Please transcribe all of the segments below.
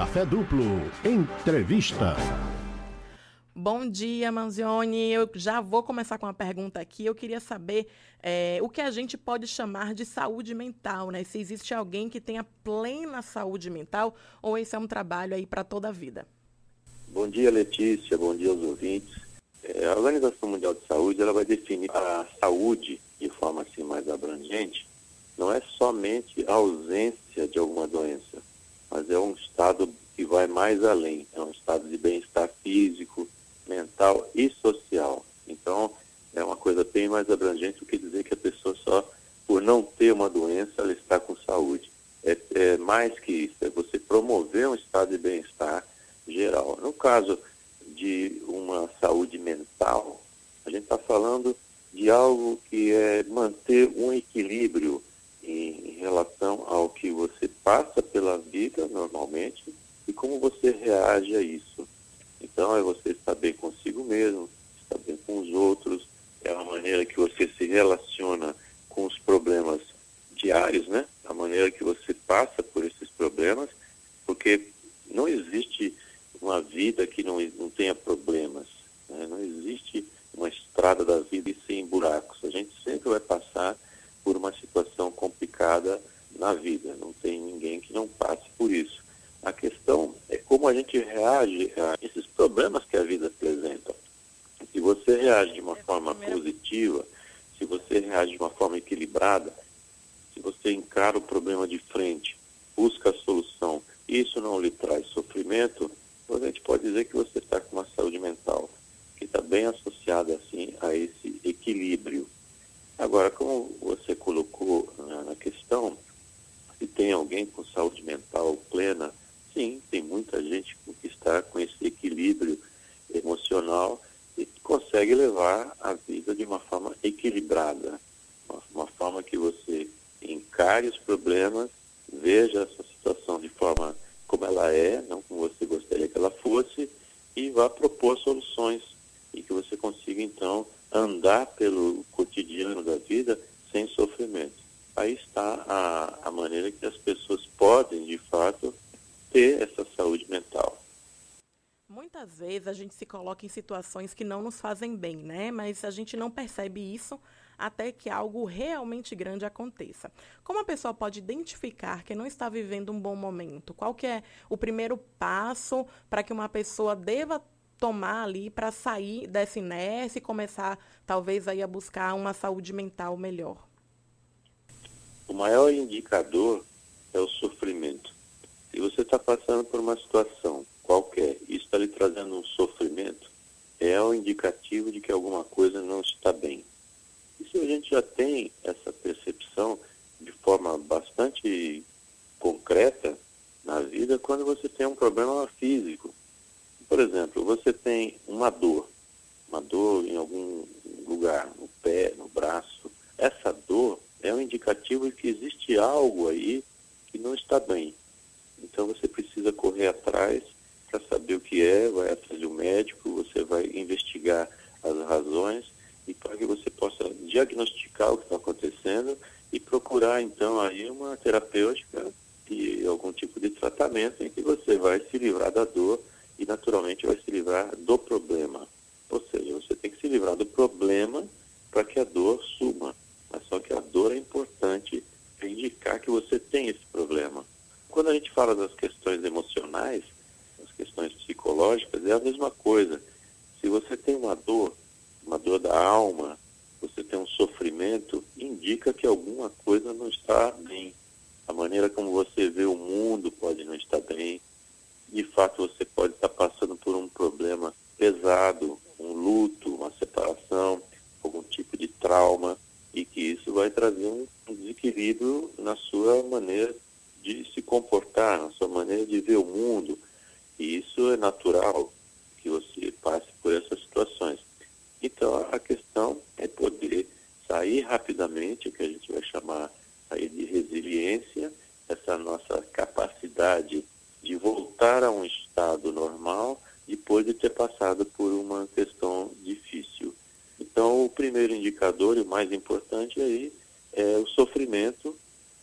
Café Duplo. Entrevista. Bom dia, Manzioni. Eu já vou começar com uma pergunta aqui. Eu queria saber é, o que a gente pode chamar de saúde mental, né? Se existe alguém que tenha plena saúde mental ou esse é um trabalho aí para toda a vida. Bom dia, Letícia. Bom dia aos ouvintes. É, a Organização Mundial de Saúde ela vai definir a saúde de forma assim mais abrangente. Não é somente a ausência de alguma doença, mas é um estado que vai mais além. É um estado de bem-estar físico, mental e social. Então, é uma coisa bem mais abrangente do que dizer que a pessoa só, por não ter uma doença, ela está com saúde. É, é mais que isso, é você promover um estado de bem-estar geral. No caso de uma saúde mental, a gente está falando de algo que é manter um equilíbrio em, em relação ao que você passa pela vida normalmente e como você reage a isso. Então, é você estar bem consigo mesmo, estar bem com os outros, é a maneira que você se relaciona com os problemas diários, né? A maneira que você passa por esses problemas, porque não existe uma vida que não, não tenha problemas, né? não existe uma estrada da vida sem buracos. A gente sempre vai passar por uma situação complicada na vida, não tem ninguém que não passe por isso. A questão é como a gente reage a esses problemas que a vida apresenta. Se você reage de uma é forma positiva, se você reage de uma forma equilibrada, se você encara o problema de frente, busca a solução, isso não lhe traz sofrimento, a gente pode dizer que você está com uma saúde mental que está bem associada assim a esse equilíbrio. Agora, como você colocou né, na questão, se tem alguém com saúde mental plena, sim, tem muita gente que está com esse equilíbrio emocional e consegue levar a vida de uma forma equilibrada, uma, forma que você encare os problemas, veja essa situação de forma como ela é, não como você gostaria que ela fosse, e vá propor soluções e que você consiga então andar pelo cotidiano da vida sem sofrimento. Aí está a, a maneira que as pessoas podem, de fato, ter essa saúde mental. Muitas vezes a gente se coloca em situações que não nos fazem bem, né? Mas a gente não percebe isso até que algo realmente grande aconteça. Como a pessoa pode identificar que não está vivendo um bom momento? Qual que é o primeiro passo para que uma pessoa deva tomar ali para sair dessa inércia e começar talvez aí a buscar uma saúde mental melhor? O maior indicador é o sofrimento. Se você está passando por uma situação qualquer e está lhe trazendo um sofrimento, é o indicativo de que alguma coisa não está bem. E se a gente já tem essa percepção de forma bastante concreta na vida, quando você tem um problema físico. Por exemplo, você tem uma dor, uma dor em algum lugar, no pé, no braço. Essa dor é um indicativo de que existe algo aí que não está bem. Então você precisa correr atrás que é, vai atrás um médico, você vai investigar as razões e para que você possa diagnosticar o que está acontecendo e procurar então aí uma terapêutica e algum tipo de tratamento em que você vai se livrar da dor e naturalmente vai se livrar do problema. Ou seja, você tem que se livrar do problema para que a dor suma. Mas só que a dor é importante indicar que você tem esse problema. Quando a gente fala das questões emocionais, questões psicológicas, é a mesma coisa. Se você tem uma dor, uma dor da alma, você tem um sofrimento, indica que alguma coisa não está bem. A maneira como você vê o mundo pode não estar bem. De fato, você pode estar passando por um problema pesado, um luto, uma separação, algum tipo de trauma, e que isso vai trazer um desequilíbrio na sua maneira de se comportar, na sua maneira de ver o mundo. E isso é natural que você passe por essas situações. Então, a questão é poder sair rapidamente, o que a gente vai chamar aí de resiliência, essa nossa capacidade de voltar a um estado normal depois de ter passado por uma questão difícil. Então, o primeiro indicador e o mais importante aí é o sofrimento,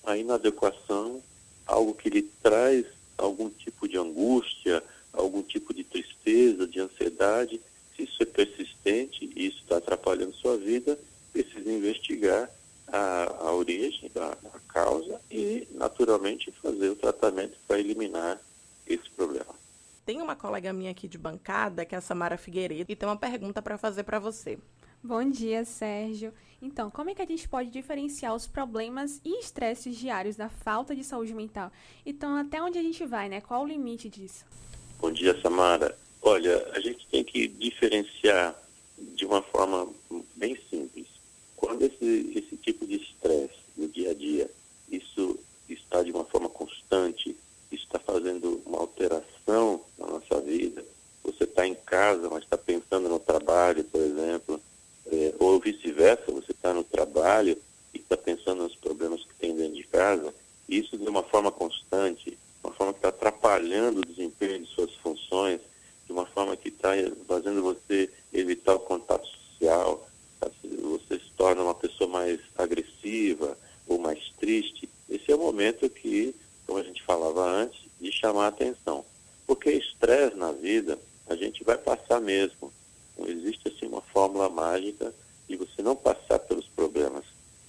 a inadequação, algo que lhe traz algum tipo de de angústia, algum tipo de tristeza, de ansiedade. Se isso é persistente e isso está atrapalhando sua vida, precisa investigar a, a origem, a, a causa e, naturalmente, fazer o tratamento para eliminar esse problema. Tem uma colega minha aqui de bancada, que é a Samara Figueiredo, e tem uma pergunta para fazer para você. Bom dia, Sérgio. Então, como é que a gente pode diferenciar os problemas e estresses diários da falta de saúde mental? Então, até onde a gente vai, né? Qual o limite disso? Bom dia, Samara. Olha, a gente tem que diferenciar de uma forma bem simples. Quando esse, esse tipo de estresse no dia a dia, isso está de uma forma constante, está fazendo uma alteração na nossa vida, você está em casa, mas está pensando no trabalho, por exemplo, é, ou vice-versa, você está no trabalho e está pensando nos problemas que tem dentro de casa, isso de uma forma constante, uma forma que está atrapalhando o desempenho de suas funções, de uma forma que está fazendo você evitar o contato social, tá? você se torna uma pessoa mais agressiva ou mais triste. Esse é o momento que, como a gente falava antes, de chamar a atenção. Porque estresse na vida, a gente vai passar mesmo. Não existe assim uma fórmula mágica de você não passar pelos problemas.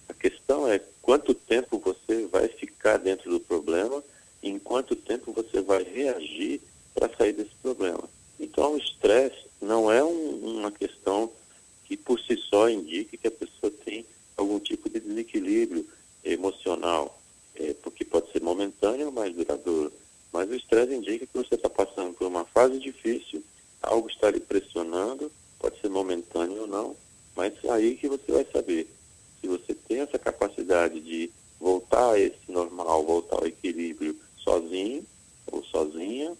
A questão é quanto tempo você vai ficar dentro do problema e em quanto tempo você vai reagir para sair desse problema. Então, o estresse não é um, uma questão que por si só indique que a pessoa tem algum tipo de desequilíbrio emocional, é, porque pode ser momentâneo ou mais duradouro. Mas o estresse indica que você está passando por uma fase difícil, algo está lhe pressionando pode ser momentâneo ou não, mas aí que você vai saber se você tem essa capacidade de voltar a esse normal, voltar ao equilíbrio sozinho ou sozinha,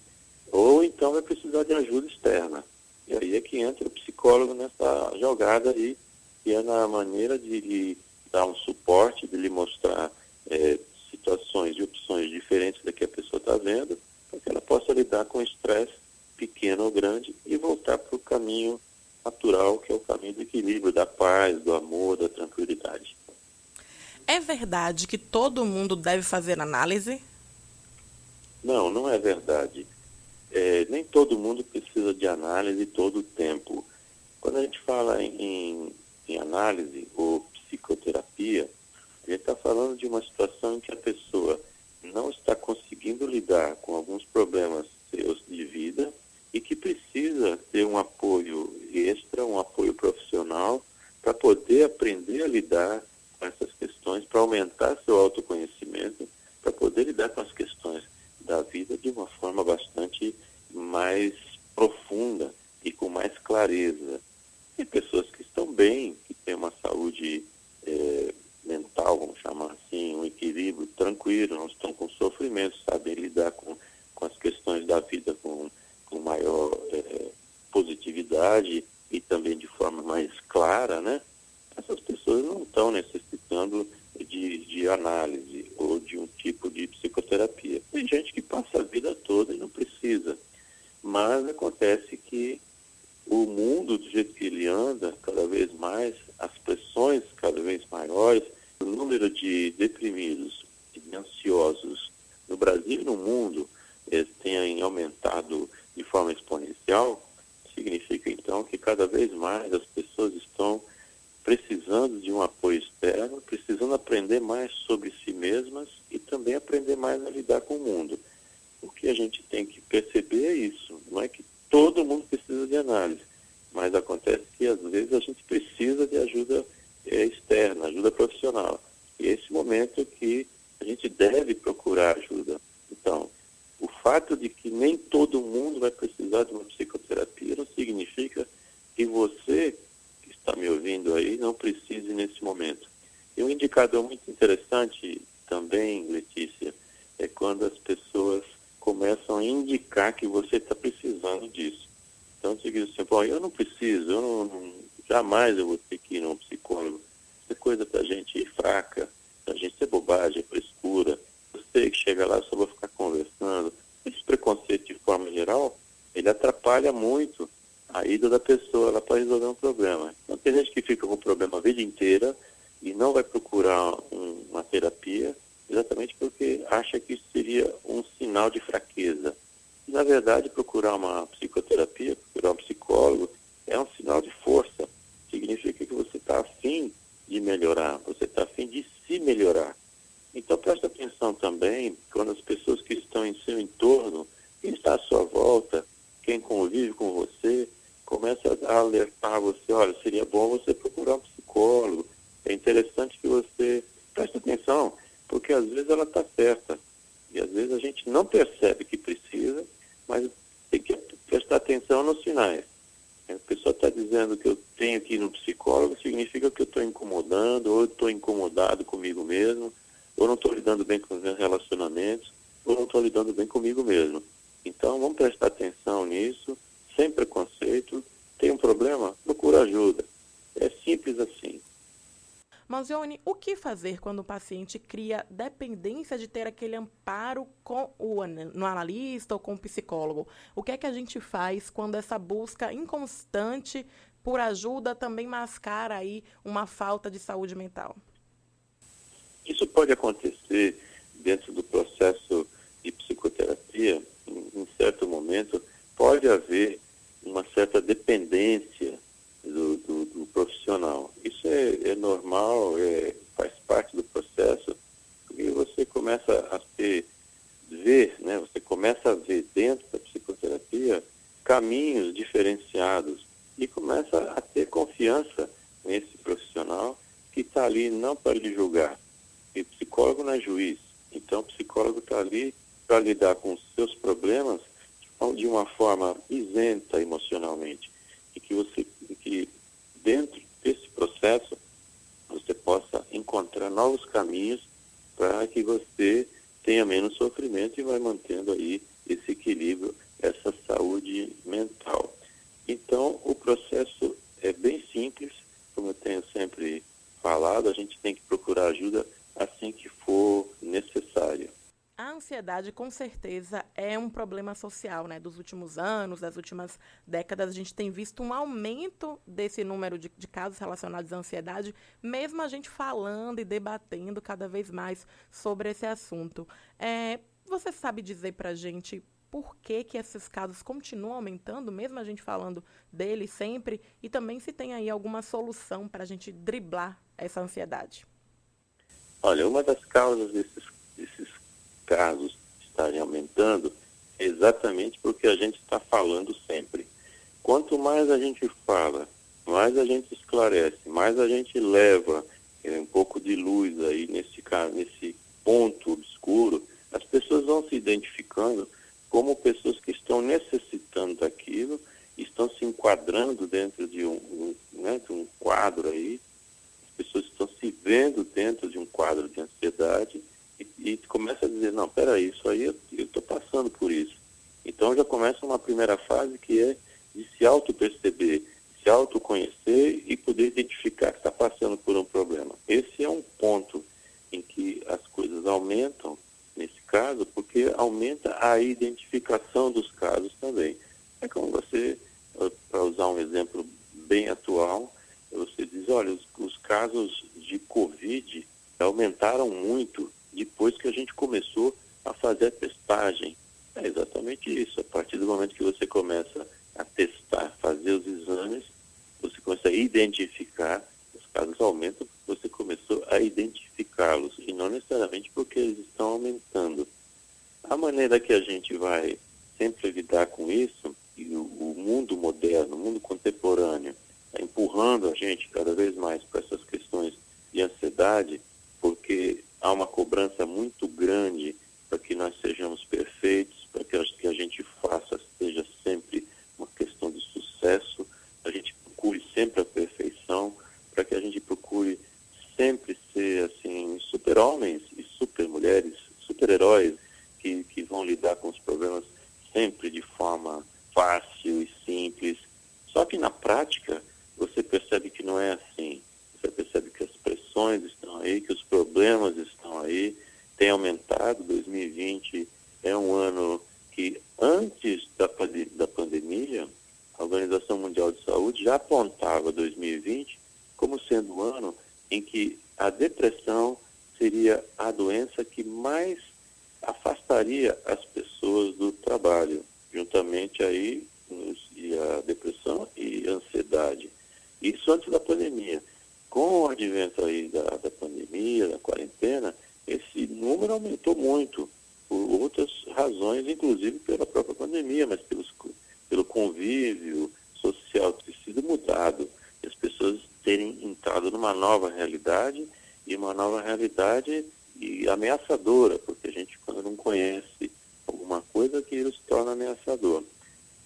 ou então vai precisar de ajuda externa. E aí é que entra o psicólogo nessa jogada aí, que é na maneira de lhe dar um suporte, de lhe mostrar é, situações e opções diferentes da que a pessoa está vendo, para que ela possa lidar com estresse pequeno ou grande e voltar para o caminho natural, que é o caminho do equilíbrio, da paz, do amor, da tranquilidade. É verdade que todo mundo deve fazer análise? Não, não é verdade. É, nem todo mundo precisa de análise todo o tempo. Quando a gente fala em, em análise ou psicoterapia, a gente está falando de uma situação em que a pessoa não está conseguindo lidar com alguns problemas seus de vida e que precisa ter um apoio extra, um apoio profissional, para poder aprender a lidar com essas questões, para aumentar seu autoconhecimento, para poder lidar com as questões da vida de uma forma bastante mais profunda e com mais clareza. Tem pessoas que estão bem, que têm uma saúde é, mental, vamos chamar assim, um equilíbrio tranquilo, não estão com sofrimento, sabem lidar com, com as questões da vida com com maior é, positividade e também de forma mais clara, né? Essas pessoas não estão necessitando de, de análise ou de um tipo de psicoterapia. Tem gente que passa a vida toda e não precisa. Mas acontece que o mundo, do jeito que ele anda, cada mais, as pressões cada vez maiores, o número de deprimidos e ansiosos no Brasil e no mundo eh, tem aumentado de forma exponencial, significa então que cada vez mais as pessoas estão precisando de um apoio externo, precisando aprender mais sobre si mesmas e também aprender mais a lidar com o mundo. O que a gente tem que perceber é isso, não é que todo mundo precisa de análise, mas acontece que às vezes a gente precisa de ajuda é, externa, ajuda profissional. E é esse momento que a gente deve procurar ajuda. Então, o fato de que nem todo mundo vai precisar de uma psicoterapia não significa que você que está me ouvindo aí não precise nesse momento. E um indicador muito interessante também, Letícia, é quando as pessoas começam a indicar que você está precisando disso. Então, você diz assim, Bom, eu não preciso, eu não, não, jamais eu vou ter que ir num psicólogo. Isso é coisa da gente fraca, da gente ser bobagem, frescura, você que chega lá só vou ficar conversando. Esse preconceito, de forma geral, ele atrapalha muito a ida da pessoa lá para resolver um problema. Então, tem gente que fica com o problema a vida inteira e não vai procurar um, uma terapia exatamente porque acha que isso seria um sinal de fraqueza. na verdade, procurar uma psicoterapia, procurar um psicólogo, é um sinal de força. Significa que você está afim de melhorar, você está afim de se melhorar. Então preste atenção também quando as pessoas que estão em seu entorno, quem está à sua volta, quem convive com você, começa a alertar você, olha, seria bom você procurar um psicólogo. É interessante que você preste atenção, porque às vezes ela está certa. E às vezes a gente não percebe que precisa, mas tem que prestar atenção nos sinais. A pessoa está dizendo que eu psicólogo, significa que eu estou incomodando, ou estou incomodado comigo mesmo, ou não estou lidando bem com os meus relacionamentos, ou não estou lidando bem comigo mesmo. Então, vamos prestar atenção nisso, sem preconceito. Tem um problema? Procura ajuda. É simples assim. Manzioni, o que fazer quando o paciente cria dependência de ter aquele amparo com o no analista ou com o psicólogo? O que é que a gente faz quando essa busca inconstante por ajuda também mascara aí uma falta de saúde mental? Isso pode acontecer dentro do processo de psicoterapia, em, em certo momento, pode haver uma certa dependência do, do, do profissional. Isso é, é normal, é, faz parte do processo, porque você começa a ter, ver, né, você começa a ver dentro da psicoterapia caminhos diferenciados e começa a ter confiança nesse profissional que está ali não para lhe julgar. E psicólogo não é juiz, então o psicólogo está ali para lidar com os seus problemas de uma forma isenta emocionalmente e que você que dentro desse processo você possa encontrar novos caminhos para que você tenha menos sofrimento e vai mantendo aí esse equilíbrio, essa saúde mental. Então, o processo é bem simples, como eu tenho sempre falado, a gente tem que procurar ajuda assim que for necessário. A ansiedade, com certeza, é um problema social, né? Dos últimos anos, das últimas décadas, a gente tem visto um aumento desse número de, de, casos relacionados à ansiedade, mesmo a gente falando e debatendo cada vez mais sobre esse assunto. É, você sabe dizer para gente por que, que esses casos continuam aumentando, mesmo a gente falando deles sempre, e também se tem aí alguma solução para a gente driblar essa ansiedade? Olha, uma das causas desses, desses casos estarem aumentando é exatamente porque a gente está falando sempre. Quanto mais a gente fala, mais a gente esclarece, mais a gente leva é, um pouco de luz aí nesse, nesse ponto obscuro, as pessoas vão se identificando como pessoas que estão necessitando daquilo, estão se enquadrando dentro de um, um, né, de um quadro aí, as pessoas estão se vendo dentro de um quadro de ansiedade e, e começa a dizer, não, peraí, isso aí eu estou passando por isso. Então já começa uma primeira fase que é de se auto-perceber, se autoconhecer e poder identificar que está passando por um problema. Esse é um ponto em que as coisas aumentam, nesse caso, porque aumenta a identificação dos casos também. É como você, para usar um exemplo bem atual, você diz, olha, os, os casos de Covid aumentaram muito depois que a gente começou a fazer a testagem. É exatamente isso. A partir do momento que você começa a testar, fazer os exames, você começa a identificar, os casos aumentam, você começou a identificá-los, e não necessariamente porque eles estão aumentando. A maneira que a gente vai sempre lidar com isso, e o, o mundo moderno, o mundo contemporâneo, está empurrando a gente cada vez mais para essas questões de ansiedade, porque há uma cobrança muito grande para que nós sejamos perfeitos, para que a gente faça seja sempre uma questão de sucesso, a gente procure sempre a perfeição, para que a gente procure sempre ser assim super-homens e super-mulheres, super-heróis que, que vão lidar com os problemas sempre de forma fácil e simples. Só que na prática você percebe que não é assim. Você percebe que as pressões estão aí, que os problemas estão aí, tem aumentado. 2020 é um ano que, antes da, da pandemia, a Organização Mundial de Saúde já apontava 2020 como sendo o um ano em que a depressão seria a doença que mais afastaria as pessoas do trabalho, juntamente aí a depressão e a ansiedade. Isso antes da pandemia. Com o advento aí da, da pandemia, da quarentena, esse número aumentou muito, por outras razões, inclusive pela própria pandemia, mas pelos, pelo convívio social ter sido mudado, as pessoas terem entrado numa nova realidade e uma nova realidade e ameaçadora, porque a gente quando não conhece alguma coisa, aquilo se torna ameaçador.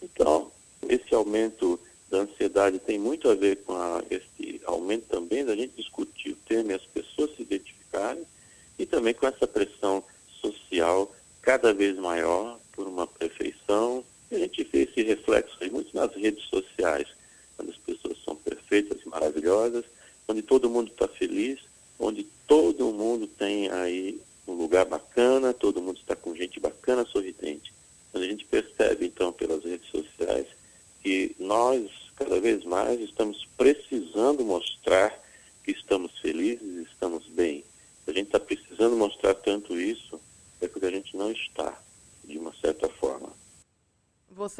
Então, esse aumento da ansiedade tem muito a ver com a, esse aumento também da gente discutir o tema e as pessoas se identificarem e também com essa pressão social cada vez maior por uma perfeição. E a gente vê esse reflexo aí muito nas redes sociais, quando as pessoas são perfeitas e maravilhosas, onde todo mundo está feliz, onde todo mundo tem aí um lugar bacana, todo mundo está com gente bacana, sorridente. Quando a gente percebe, então, pelas redes sociais, que nós, cada vez mais, estamos precisando mostrar que estamos felizes, estamos bem. A gente está precisando mostrar tanto isso, é porque a gente não está, de uma certa forma.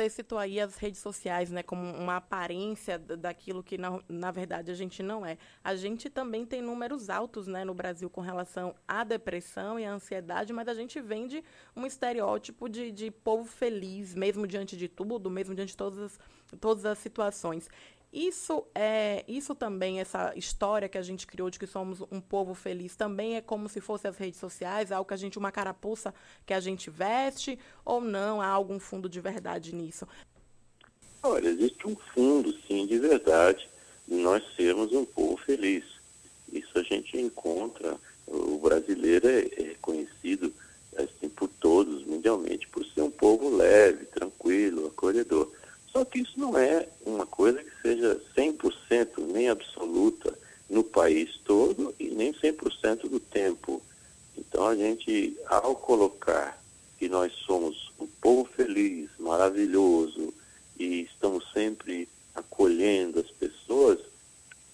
Você citou aí as redes sociais, né, como uma aparência daquilo que na, na verdade a gente não é. A gente também tem números altos, né, no Brasil com relação à depressão e à ansiedade, mas a gente vende um estereótipo de, de povo feliz, mesmo diante de tudo, mesmo diante de todas as, todas as situações. Isso é, isso também essa história que a gente criou de que somos um povo feliz também é como se fosse as redes sociais, algo que a gente uma carapuça que a gente veste ou não há algum fundo de verdade nisso? Olha, existe um fundo sim de verdade de nós sermos um povo feliz. Isso a gente encontra, o brasileiro é, é conhecido assim por todos mundialmente por ser um povo leve, tranquilo, acolhedor. Só que isso não é uma coisa que seja 100% nem absoluta no país todo e nem 100% do tempo. Então a gente, ao colocar que nós somos um povo feliz, maravilhoso e estamos sempre acolhendo as pessoas,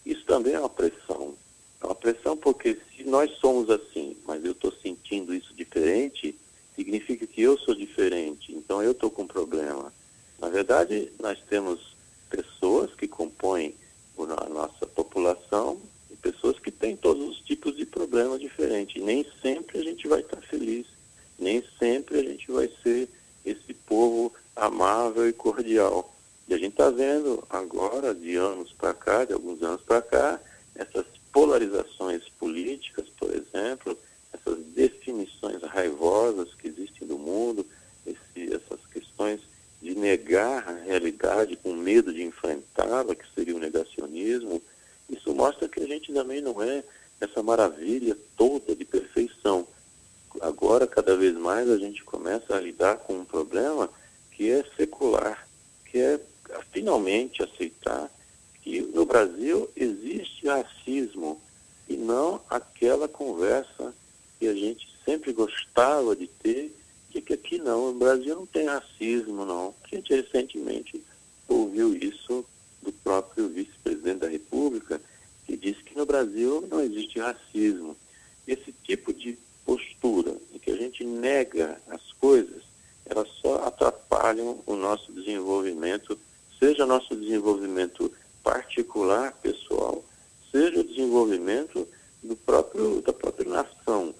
isso também é uma pressão. É uma pressão porque se nós somos assim, mas eu estou sentindo isso diferente, significa que eu sou diferente, então eu estou com problema. Na verdade, nós temos pessoas que compõem a nossa população e pessoas que têm todos os tipos de problemas diferentes. Nem sempre a gente vai estar feliz, nem sempre a gente vai ser esse povo amável e cordial. E a gente está vendo agora, de anos para cá, de alguns anos para cá, essas polarizações políticas, por exemplo, essas definições raivosas que existem no mundo, esse, essas questões de negar a realidade com medo de enfrentá-la, que seria o negacionismo, isso mostra que a gente também não é essa maravilha toda de perfeição. Agora, cada vez mais, a gente começa a lidar com um problema que é secular, que é finalmente aceitar que no Brasil existe aquela conversa que a gente sempre gostava de ter de que aqui não, no Brasil não tem racismo, não. A gente recentemente ouviu isso do próprio vice-presidente da República, que disse que no Brasil não existe racismo. Esse tipo de postura em que a gente nega as coisas, elas só atrapalham o nosso desenvolvimento, seja nosso desenvolvimento particular, pessoal, seja o desenvolvimento do próprio, da própria nação.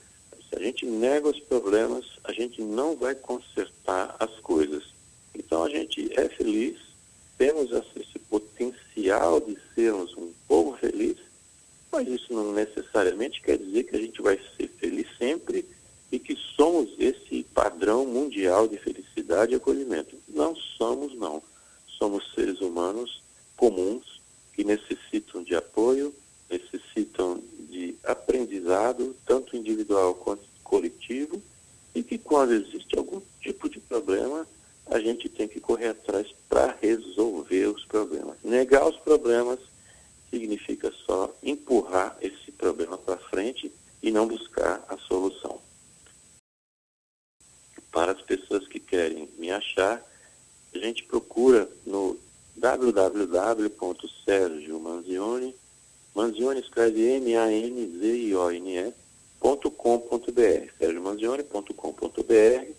Se a gente nega os problemas, a gente não vai consertar as coisas. Então a gente é feliz, temos esse potencial de sermos um povo feliz, mas isso não necessariamente quer dizer que a gente vai ser feliz sempre e que somos esse padrão mundial de felicidade e acolhimento. Não somos, não. Somos seres humanos comuns que necessitam de apoio, necessitam de aprendizado, tanto individual quanto coletivo, e que quando existe algum tipo de problema, a gente tem que correr atrás para resolver os problemas. Negar os problemas significa só empurrar esse problema para frente e não buscar a solução. Para as pessoas que querem me achar, a gente procura no www.sergiomanzione, Manzione escreve M-A-N-Z-I-O-N-E, .com.br, sergiomanzione.com.br.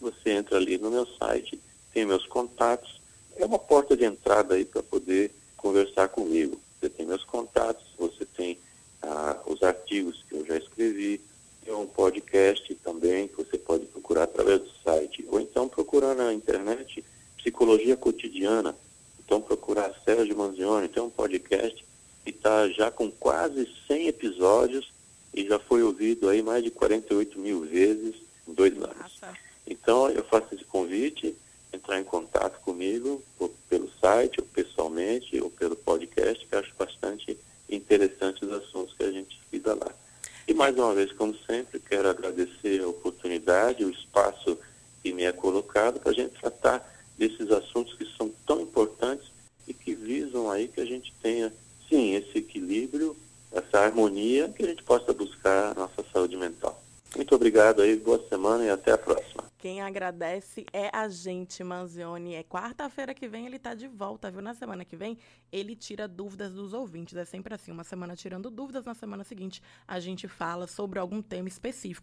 Você entra ali no meu site, tem meus contatos. É uma porta de entrada aí para poder conversar comigo. Você tem meus contatos, você tem ah, os artigos que eu já escrevi, tem um podcast também que você pode procurar através do site, ou então procurar na internet Psicologia Cotidiana. Então procurar Sérgio Manzioni, tem um podcast que está já com quase 100 episódios e já foi ouvido aí mais de 48 mil vezes em dois anos. Nossa. Então eu faço esse convite, entrar em contato comigo ou pelo site, ou pessoalmente, ou pelo podcast, que acho bastante interessante os assuntos que a gente lida lá. E mais uma vez, como sempre, quero agradecer a oportunidade, o espaço que me é colocado para a gente harmonia, que a gente possa buscar a nossa saúde mental. Muito obrigado aí, boa semana e até a próxima. Quem agradece é a gente, Manzioni. É quarta-feira que vem ele está de volta, viu? Na semana que vem ele tira dúvidas dos ouvintes. É sempre assim, uma semana tirando dúvidas, na semana seguinte a gente fala sobre algum tema específico.